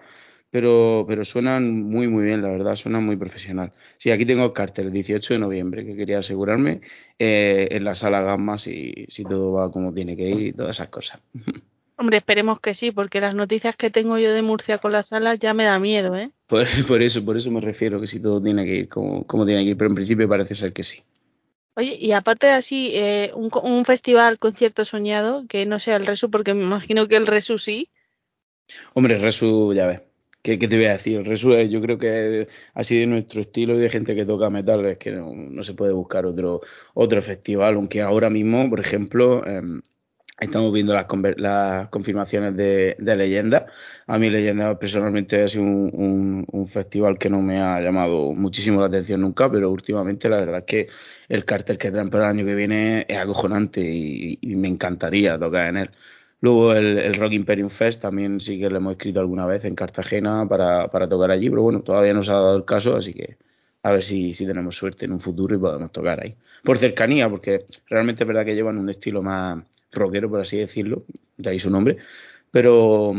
pero, pero suenan muy, muy bien, la verdad, suenan muy profesional. Sí, aquí tengo el cartel, el 18 de noviembre, que quería asegurarme, eh, en la sala Gamma, si, si todo va como tiene que ir y todas esas cosas. *laughs* Hombre, esperemos que sí, porque las noticias que tengo yo de Murcia con las salas ya me da miedo, ¿eh? Por, *laughs* por eso, por eso me refiero, que si todo tiene que ir como, como tiene que ir, pero en principio parece ser que sí. Oye, y aparte de así, eh, un, un festival, concierto soñado, que no sea el Resu, porque me imagino que el Resu sí. Hombre, Resu, ya ves. ¿Qué, qué te voy a decir? Resu, es- yo creo que así de nuestro estilo y de gente que toca metal, es que no, no se puede buscar otro, otro festival, aunque ahora mismo, por ejemplo, em, estamos viendo las, las confirmaciones de, de Leyenda. A mí Leyenda personalmente sido un, un- un festival que no me ha llamado muchísimo la atención nunca, pero últimamente la verdad es que el cartel que traen para el año que viene es acojonante y, y me encantaría tocar en él. Luego el, el Rock Imperium Fest también sí que lo hemos escrito alguna vez en Cartagena para, para tocar allí, pero bueno, todavía no se ha dado el caso, así que a ver si, si tenemos suerte en un futuro y podemos tocar ahí. Por cercanía, porque realmente es verdad que llevan un estilo más rockero, por así decirlo, de ahí su nombre, pero,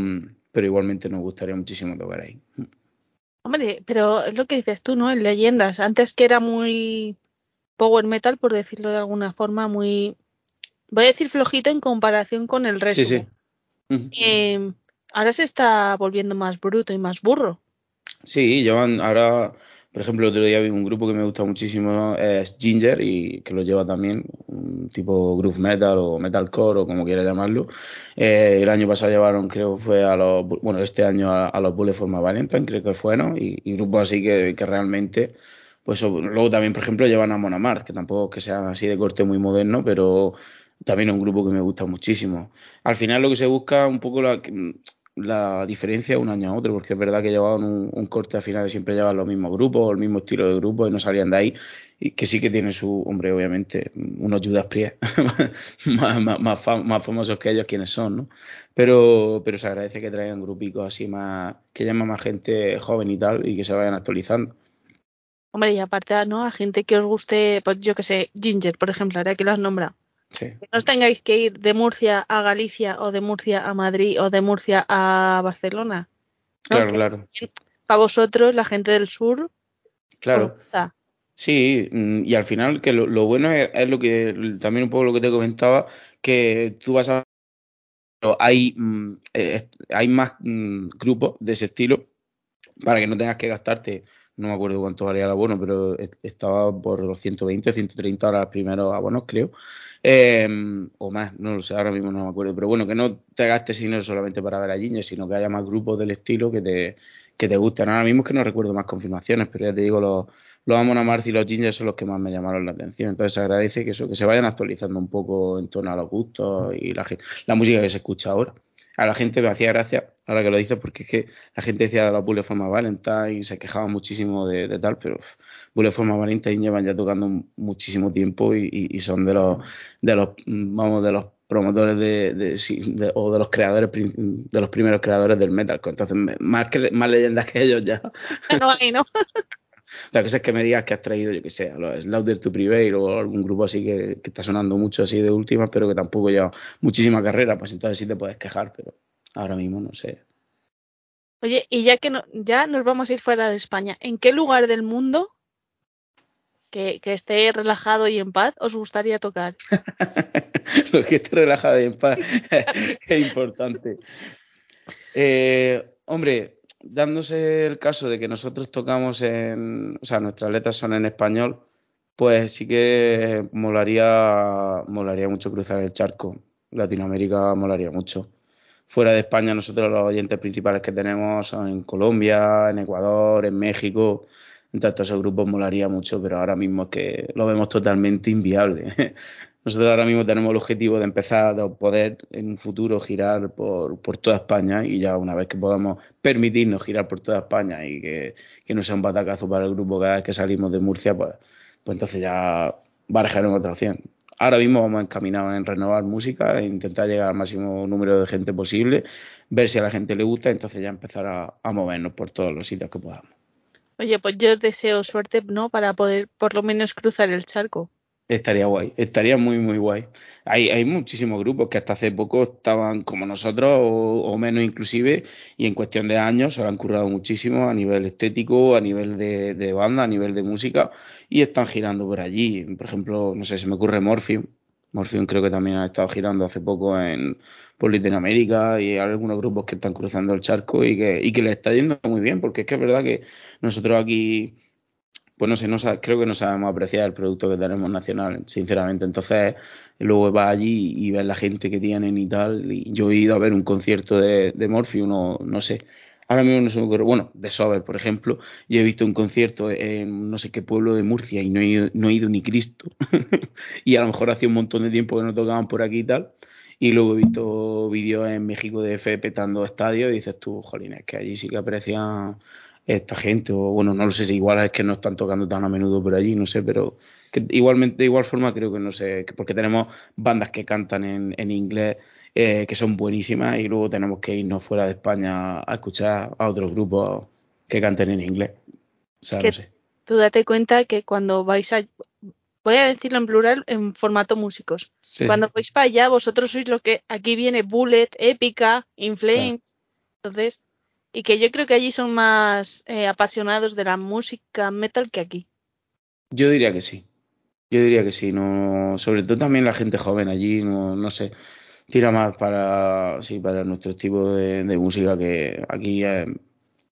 pero igualmente nos gustaría muchísimo tocar ahí. Hombre, pero es lo que dices tú, ¿no? En leyendas, antes que era muy power metal, por decirlo de alguna forma, muy, voy a decir flojito en comparación con el resto. Sí, sí. Eh, ahora se está volviendo más bruto y más burro. Sí, llevan ahora, Por ejemplo, el otro día vi un grupo que me gusta muchísimo, es Ginger, y que lo lleva también, un tipo groove metal o metalcore o como quiera llamarlo. Eh, el año pasado llevaron, creo, fue a los, bueno, este año a, a los Bullet for My Valentine, creo que fue, ¿no? Y, y grupos así que, que realmente, pues luego también, por ejemplo, llevan a Mon Amarth, que tampoco es que sea así de corte muy moderno, pero también es un grupo que me gusta muchísimo. Al final lo que se busca un poco la, la diferencia de un año a otro, porque es verdad que llevaban un, un corte al final que siempre llevan los mismos grupos, el mismo estilo de grupo y no salían de ahí, y que sí que tiene su, hombre, obviamente, unos Judas Priest *laughs* más, más, más, fam- más famosos que ellos, quienes son, ¿no? Pero, pero se agradece que traigan grupicos así más, que llaman más gente joven y tal, y que se vayan actualizando. Hombre, y aparte, ¿no? A gente que os guste, pues yo que sé, Ginger, por ejemplo, ahora que lo has nombrado. Sí. Que no os tengáis que ir de Murcia a Galicia o de Murcia a Madrid o de Murcia a Barcelona. ¿no? Claro, Que claro, Para vosotros, la gente del sur, claro. Sí, mm, y al final que lo, lo bueno es, es lo que también un poco lo que te comentaba, que tú vas a hay mm, eh, hay más mm, grupos de ese estilo para que no tengas que gastarte, no me acuerdo cuánto valía el abono, pero est- estaba por los 120, 130 ahora los primeros abonos, creo. Eh, o más, no lo sé, ahora mismo no me acuerdo. Pero bueno, que no te gastes dinero solamente para ver a Ginger, sino que haya más grupos del estilo que te, que te gustan. Ahora mismo es que no recuerdo más confirmaciones, pero ya te digo, los, los Amon y los Ginger son los que más me llamaron la atención. Entonces se agradece que eso, que se vayan actualizando un poco en torno a los gustos y la, la música que se escucha ahora. A la gente me hacía gracia, ahora que lo dices, porque es que la gente decía de los Bullet for My Valentine y se quejaba muchísimo de, de tal, pero uf, Bullet for My Valentine llevan ya tocando muchísimo tiempo y, y- y son de los, de los, vamos, de los promotores de, de- sí, de- o de los creadores, de los primeros creadores del metal. Entonces, más, que, más leyendas que ellos ya. *laughs* No hay, ¿no? *laughs* La cosa es que me digas que has traído, yo que sé, a los Slaughter to Prevail o algún grupo así que, que está sonando mucho así de últimas, pero que tampoco lleva muchísima carrera, pues entonces sí te puedes quejar, pero ahora mismo no sé. Oye, y ya que no, ya nos vamos a ir fuera de España, ¿en qué lugar del mundo que, que esté relajado y en paz os gustaría tocar? *laughs* Lo que esté relajado y en paz *laughs* es importante. Eh, hombre, dándose el caso de que nosotros tocamos en, o sea, nuestras letras son en español, pues sí que molaría, molaría mucho cruzar el charco. Latinoamérica molaría mucho. Fuera de España, nosotros los oyentes principales que tenemos son en Colombia, en Ecuador, en México. Entonces, todos esos grupos molaría mucho, pero ahora mismo es que lo vemos totalmente inviable. Nosotros ahora mismo tenemos el objetivo de empezar a poder en un futuro girar por, por toda España y ya una vez que podamos permitirnos girar por toda España y que, que no sea un batacazo para el grupo cada vez que salimos de Murcia, pues, pues entonces ya barajaremos otra opción. Ahora mismo vamos encaminados en renovar música e intentar llegar al máximo número de gente posible, ver si a la gente le gusta, entonces ya empezar a, a movernos por todos los sitios que podamos. Oye, pues yo os deseo suerte, ¿no? Para poder por lo menos cruzar el charco. Estaría guay, estaría muy, muy guay. Hay, hay muchísimos grupos que hasta hace poco estaban como nosotros o, o menos inclusive y en cuestión de años se lo han currado muchísimo a nivel estético, a nivel de, de banda, a nivel de música y están girando por allí. Por ejemplo, no sé, se me ocurre Morpheum. Morpheum creo que también ha estado girando hace poco en por Latinoamérica y hay algunos grupos que están cruzando el charco y que, y que les está yendo muy bien porque es que es verdad que nosotros aquí pues no sé, no creo que no sabemos apreciar el producto que tenemos nacional, sinceramente. Entonces, luego vas allí y ves la gente que tienen y tal. Y yo he ido a ver un concierto de, de Morpheum, no, no sé. Ahora mismo no se me ocurre, bueno, de Sober, por ejemplo, yo he visto un concierto en no sé qué pueblo de Murcia y no he ido, no he ido ni Cristo. *laughs* y a lo mejor hacía un montón de tiempo que no tocaban por aquí y tal. Y luego he visto vídeos en México de F petando estadios y dices tú, jolín, es que allí sí que aprecian esta gente, o bueno, no lo sé si igual es que no están tocando tan a menudo por allí, no sé, pero que igualmente, de igual forma creo que no sé, que porque tenemos bandas que cantan en, en inglés eh, que son buenísimas y luego tenemos que irnos fuera de España a escuchar a otros grupos que canten en inglés. O sea, Que- no sé. Tú date cuenta que cuando vais a... Voy a decirlo en plural en formato músicos. Sí, Cuando vais para allá, vosotros sois lo que aquí viene Bullet, Épica, Inflames. Entonces, y que yo creo que allí son más eh, apasionados de la música metal que aquí. Yo diría que sí. Yo diría que sí, no, sobre todo también la gente joven allí, no, no sé, tira más para, sí, para nuestro tipo de, música que aquí eh,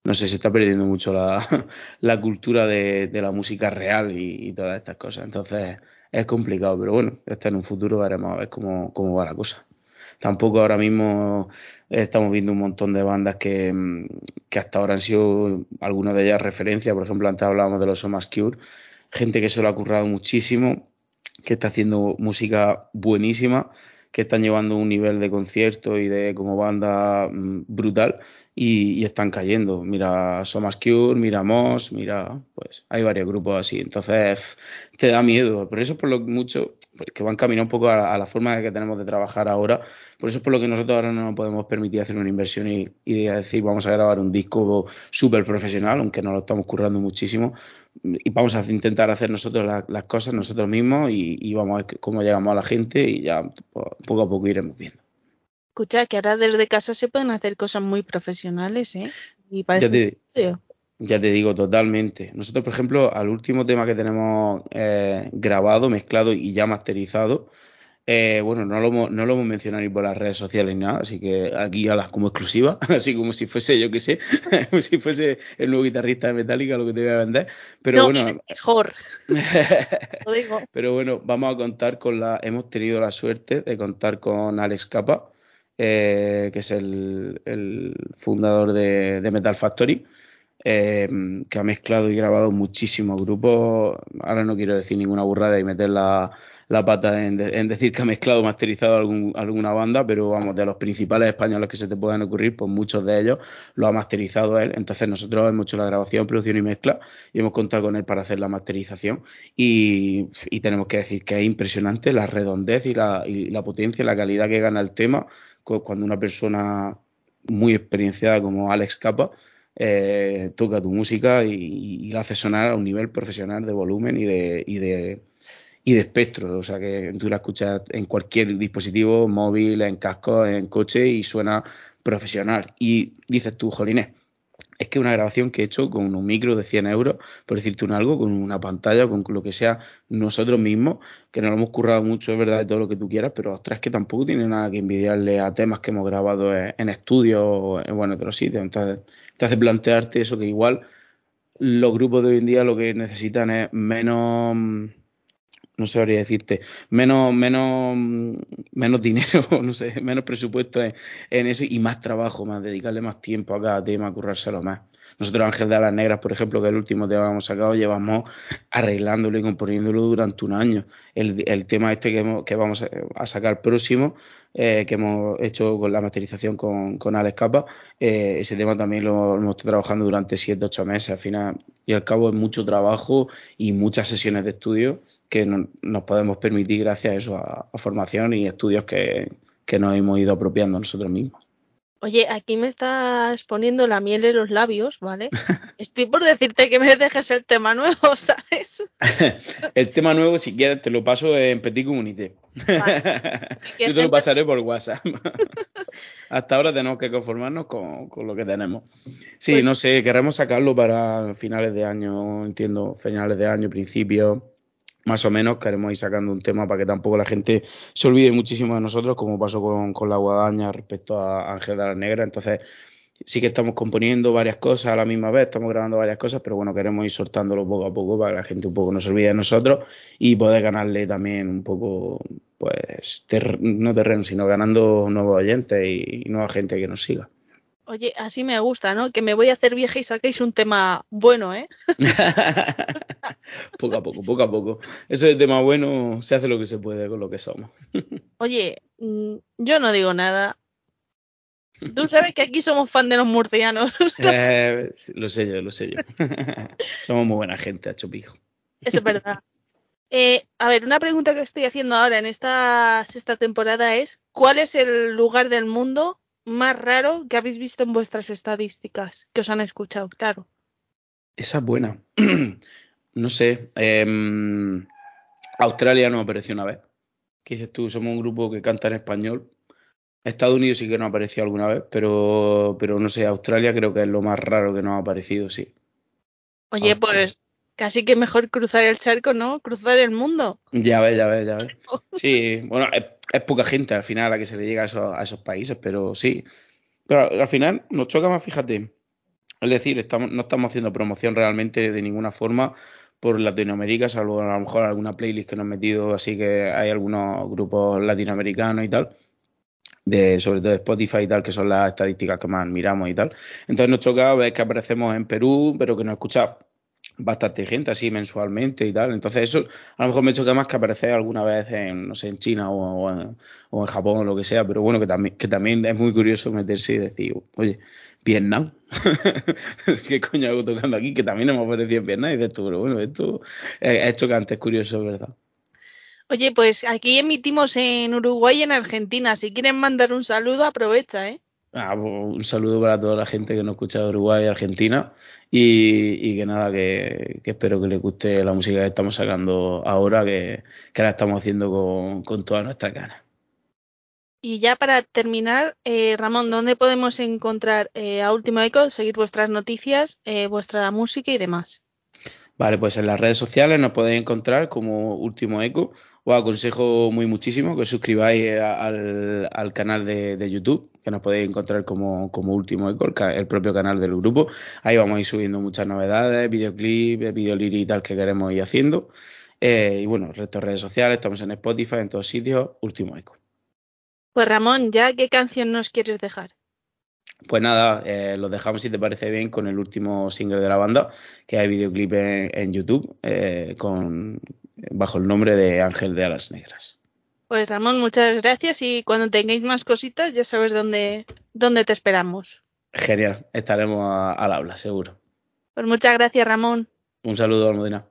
no sé, se está perdiendo mucho la, *laughs* la cultura de, la música real y, todas estas cosas. Entonces es complicado, pero bueno, hasta en un futuro veremos a ver cómo, cómo va la cosa. Tampoco ahora mismo estamos viendo un montón de bandas que, mm, que hasta ahora han sido algunas de ellas referencia. Por ejemplo, antes hablábamos de los Somas Cure, gente que se lo ha currado muchísimo, que está haciendo música buenísima, que están llevando un nivel de concierto y de como banda mm, brutal y, están cayendo. Mira Somas Cure, mira Moss, mira, pues hay varios grupos así. Entonces te da miedo. Por eso es por lo mucho pues, que van caminando un poco a, la forma que tenemos de trabajar ahora. Por eso es por lo que nosotros ahora no nos podemos permitir hacer una inversión y, y decir vamos a grabar un disco súper profesional, aunque nos lo estamos currando muchísimo. Y vamos a intentar hacer nosotros la- las cosas nosotros mismos y, y vamos a ver cómo llegamos a la gente y ya pues, poco a poco iremos viendo. Escucha, que ahora desde casa se pueden hacer cosas muy profesionales, ¿eh? Y parece Ya te. Ya te digo, totalmente. Nosotros, por ejemplo, al último tema que tenemos eh, grabado, mezclado y ya masterizado, eh, bueno, no lo, hemos- no lo hemos mencionado ni por las redes sociales ni nada, así que aquí a las como exclusiva, *laughs* así como si fuese, yo qué sé, *laughs* como si fuese el nuevo guitarrista de Metallica lo que te voy a vender. Pero no, bueno, es mejor, *laughs* lo digo. pero bueno, vamos a contar con la, hemos tenido la suerte de contar con Alex Capa, eh, que es el, el fundador de, de Metal Factory, eh, que ha mezclado y grabado muchísimos grupos. Ahora no quiero decir ninguna burrada y meter la, la pata en, en decir que ha mezclado, masterizado algún- alguna banda, pero vamos, de los principales españoles que se te puedan ocurrir, pues muchos de ellos lo ha masterizado él. Entonces nosotros hemos hecho la grabación, producción y mezcla y hemos contado con él para hacer la masterización. Y, y tenemos que decir que es impresionante la redondez y la, y la potencia la calidad que gana el tema cuando una persona muy experienciada como Alex Capa eh, toca tu música y, la hace sonar a un nivel profesional de volumen y de, y de, y de espectro. O sea que tú la escuchas en cualquier dispositivo, móvil, en casco, en coche y suena profesional. Y dices tú, Jolines, es que una grabación que he hecho con un micro de 100 euros, por decirte un algo, con una pantalla, con lo que sea, nosotros mismos, que nos lo hemos currado mucho, es verdad, de todo lo que tú quieras, pero ostras, que tampoco tiene nada que envidiarle a temas que hemos grabado en, estudios o en bueno, otros sitios. Entonces, te hace plantearte eso que igual los grupos de hoy en día lo que necesitan es menos no sabría decirte, menos, menos, menos dinero, *laughs* no sé, menos presupuesto en, eso y más trabajo, más dedicarle más tiempo a cada tema, currárselo más. Nosotros Ángel de Alas Negras, por ejemplo, que el último tema que hemos sacado, llevamos arreglándolo y componiéndolo durante un año. El, el tema este que, hemos, que vamos a, sacar próximo, eh, que hemos hecho con la masterización con, con Alex Capa, eh, ese tema también lo, lo hemos estado trabajando durante 7, 8 meses. Al final y al cabo es mucho trabajo y muchas sesiones de estudio que no, nos podemos permitir gracias a eso, a, a formación y estudios que, que nos hemos ido apropiando nosotros mismos. Oye, aquí me estás poniendo la miel en los labios, ¿vale? *laughs* Estoy por decirte que me dejes el tema nuevo, *laughs* ¿sabes? *laughs* El tema nuevo, si quieres, te lo paso en Petit Community. Vale. que Yo te lo pasaré por WhatsApp. Hasta ahora tenemos que conformarnos con, con lo que tenemos. Sí, Pues- no sé, queremos sacarlo para finales de año, entiendo, finales de año, principio, más o menos. Queremos ir sacando un tema para que tampoco la gente se olvide muchísimo de nosotros, como pasó con, con la guadaña respecto a Ángel de la Negra. Entonces, sí que estamos componiendo varias cosas a la misma vez, estamos grabando varias cosas, pero bueno, queremos ir soltándolo poco a poco para que la gente un poco no se olvide de nosotros y poder ganarle también un poco, pues, ter- no terreno, sino ganando nuevos oyentes y nueva gente que nos siga. Oye, así me gusta, ¿no? Que me voy a hacer vieja y saquéis un tema bueno, ¿eh? *laughs* poco a poco, poco a poco. Eso es tema bueno, se hace lo que se puede con lo que somos. *laughs* Oye, mm, yo no digo nada. Tú sabes que aquí somos fan de los murcianos. *laughs* Eh, lo sé yo, lo sé yo. somos muy buena gente, a Chopijo. Eso es verdad. Eh, a ver, una pregunta que estoy haciendo ahora en esta sexta temporada es, ¿cuál es el lugar del mundo más raro que habéis visto en vuestras estadísticas? Que os han escuchado, claro. Esa es buena. *clears throat* no sé. em, Australia nos apareció una vez. ¿Qué dices tú? Somos un grupo que canta en español. Estados Unidos sí que nos apareció alguna vez, pero, pero no sé, Australia creo que es lo más raro que nos ha aparecido, sí. Oye, pues casi que mejor cruzar el charco, ¿no? Cruzar el mundo. Ya ves, ya ves, ya ves. *laughs* Sí, bueno, es, es poca gente al final a la que se le llega a esos, a esos países, pero sí. Pero al final nos choca más, fíjate, Es decir, estamos, no estamos haciendo promoción realmente de ninguna forma por Latinoamérica, salvo a lo mejor alguna playlist que nos hemos metido, así que hay algunos grupos latinoamericanos y tal, de, sobre todo de Spotify y tal, que son las estadísticas que más miramos y tal. Entonces nos choca ver que aparecemos en Perú, pero que nos escucha bastante gente así mensualmente y tal. Entonces eso a lo mejor me choca más que aparecer alguna vez en, no sé, en China o, o en, o en Japón o lo que sea, pero bueno, que también, que también es muy curioso meterse y decir, oye, Vietnam, *laughs* ¿qué coño hago tocando aquí? Que también hemos aparecido en Vietnam y dices tú, pero bueno, esto es, es chocante, es curioso, ¿verdad? Oye, pues aquí emitimos en Uruguay y en Argentina. Si quieren mandar un saludo, aprovecha, ¿eh? Ah, pues, un saludo para toda la gente que nos escucha de Uruguay y Argentina y, y que nada, que, que espero que les guste la música que estamos sacando ahora, que, que la estamos haciendo con, con todas nuestras ganas. Y ya para terminar, eh, Ramón, ¿dónde podemos encontrar eh, a Último Eco, seguir vuestras noticias, eh, vuestra música y demás? Vale, pues en las redes sociales nos podéis encontrar como Último Eco. Os aconsejo muy muchísimo que os suscribáis a- al, al canal de, de YouTube, que nos podéis encontrar como, como Último Eco, el, propio canal del grupo. Ahí vamos a ir subiendo muchas novedades, videoclips, videoliri y tal que queremos ir haciendo. Eh, y bueno, el resto de redes sociales, estamos en Spotify, en todos sitios, Último Eco. Pues Ramón, ¿ya qué canción nos quieres dejar? Pues nada, eh, los dejamos si te parece bien con el último single de la banda, que hay videoclip en, en YouTube eh, con, bajo el nombre de Ángel de Alas Negras. Pues Ramón, muchas gracias y cuando tengáis más cositas ya sabes dónde, dónde te esperamos. Genial, estaremos a- al habla, seguro. Pues muchas gracias, Ramón. Un saludo, Almudena.